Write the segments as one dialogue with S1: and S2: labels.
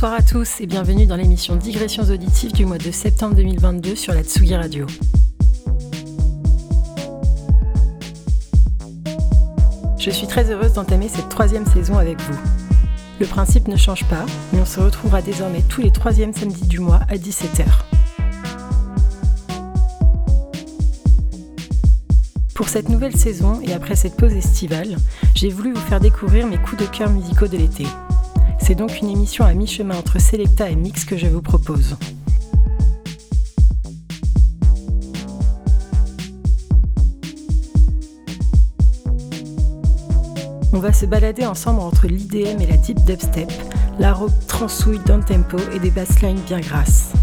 S1: Bonsoir à tous et bienvenue dans l'émission Digressions auditives du mois de septembre 2022 sur la Tsugi Radio. Je suis très heureuse d'entamer cette troisième saison avec vous. Le principe ne change pas, mais on se retrouvera désormais tous les troisièmes samedis du mois à 17h. Pour cette nouvelle saison et après cette pause estivale, j'ai voulu vous faire découvrir mes coups de cœur musicaux de l'été. C'est donc une émission à mi-chemin entre Selecta et Mix que je vous propose. On va se balader ensemble entre l'IDM et la deep dubstep, la rock transouille d'un tempo et des basslines bien grasses.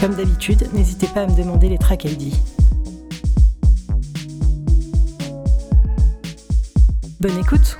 S1: Comme d'habitude, n'hésitez pas à me demander les tracks ID. Bonne écoute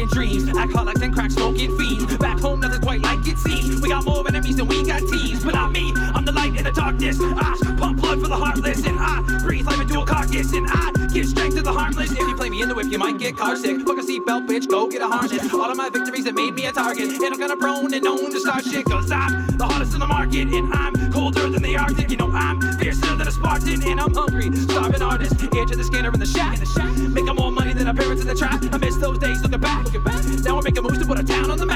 S2: smoking trees. Alcoholics and crack smoking fiends. Back home, nothing's quite like it seems. We got more enemies than we got teams. But not me, I'm the light in the darkness. I pump blood for the heartless, and I breathe life into a carcass, and I give strength to the harmless. If you play me in the whip, you might get car sick. Fuck a seatbelt, bitch, go get a harness. All of my victories that made me a target, and I'm kinda prone and known to start shit. Cause I'm the hottest in the market, and I'm colder than the Arctic. You know, I'm fiercer than a Spartan, and I'm hungry, starving artist. Edge of the scanner in the shack. In the shack. Looking back. Now we're making moves to put a town on the map.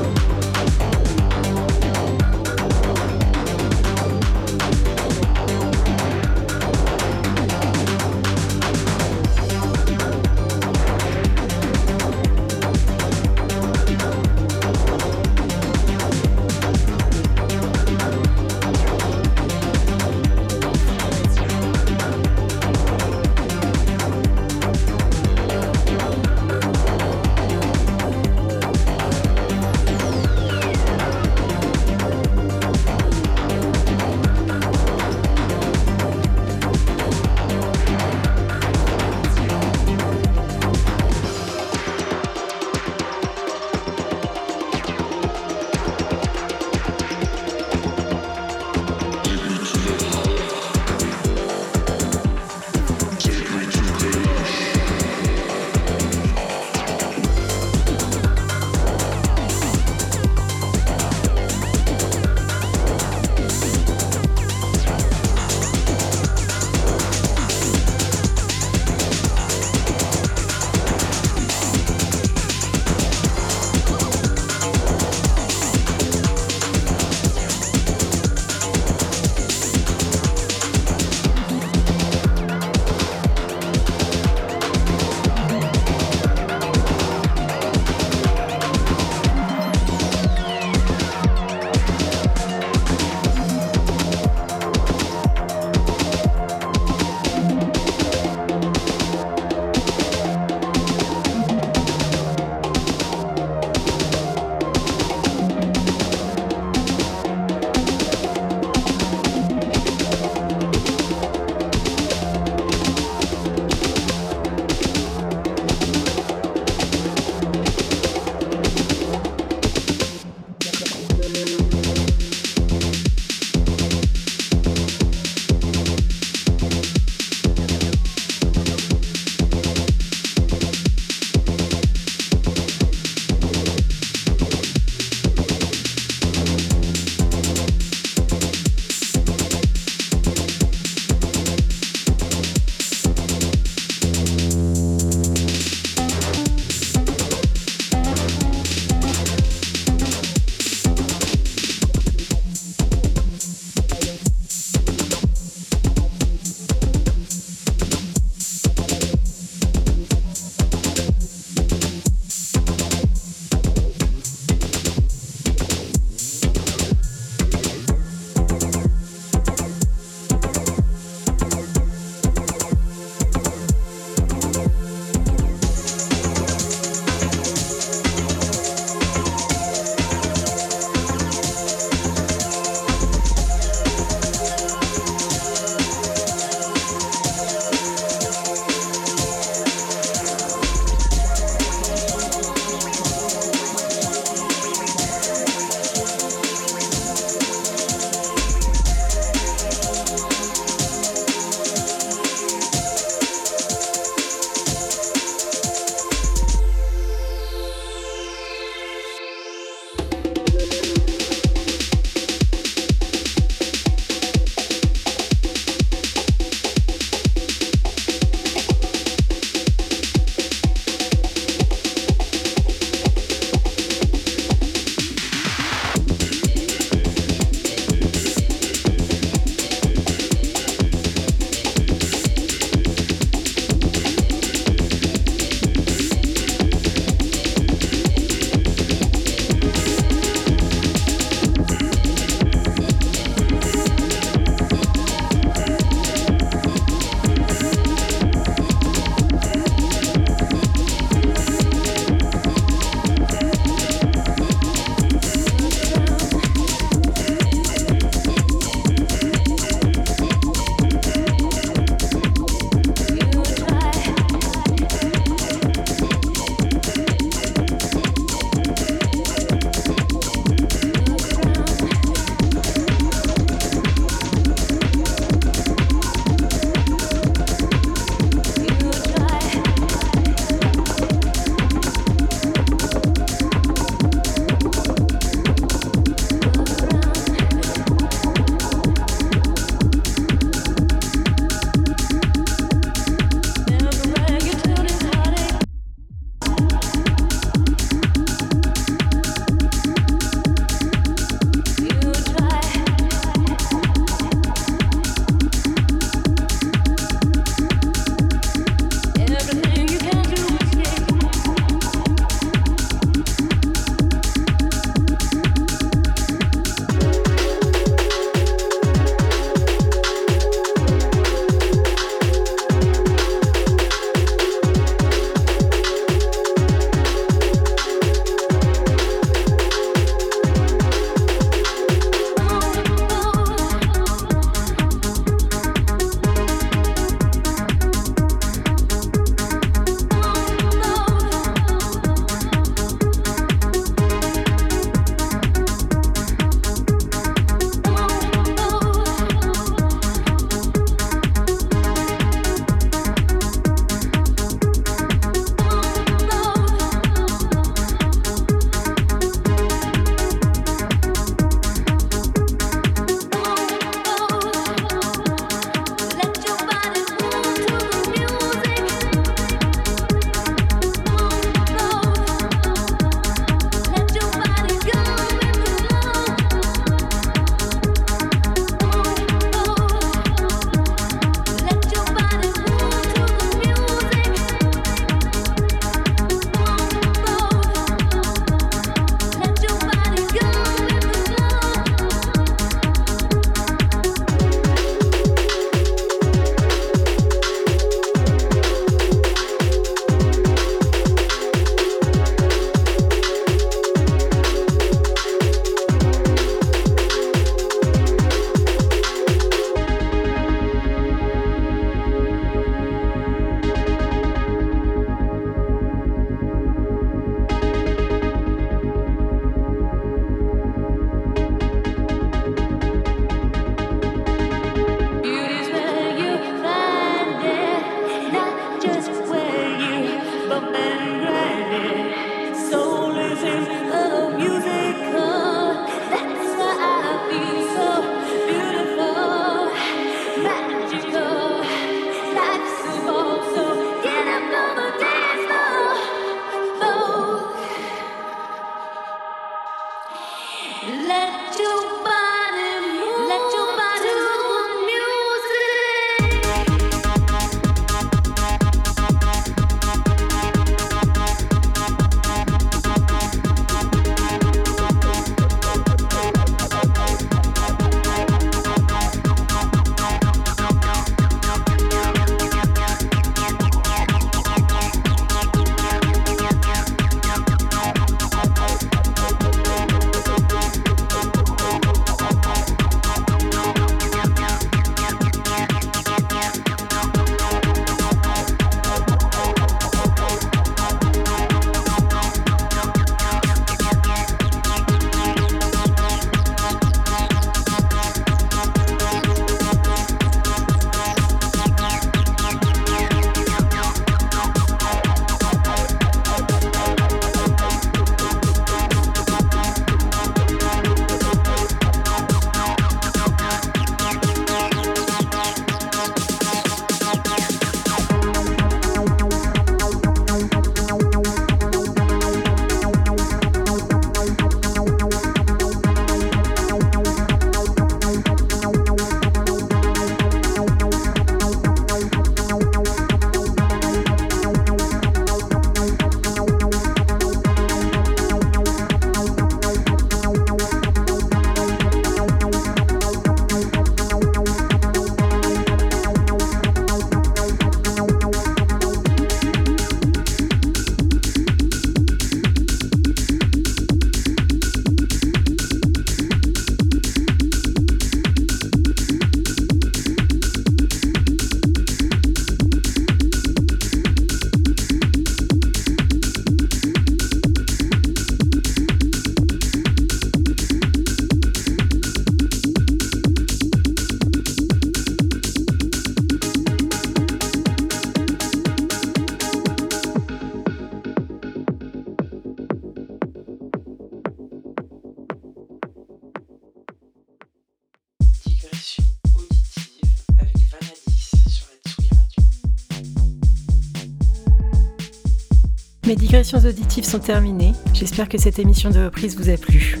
S1: Mes digressions auditives sont terminées. J'espère que cette émission de reprise vous a plu.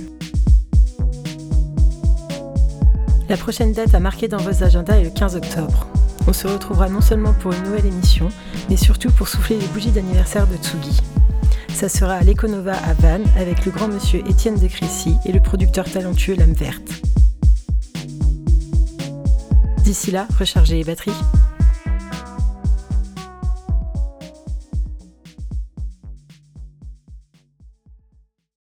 S1: La prochaine date à marquer dans vos agendas est le 15 octobre. On se retrouvera non seulement pour une nouvelle émission, mais surtout pour souffler les bougies d'anniversaire de Tsugi. Ça sera à l'Econova à Vannes avec le grand monsieur Étienne de Crécy et le producteur talentueux Lame Verte. D'ici là, rechargez les batteries.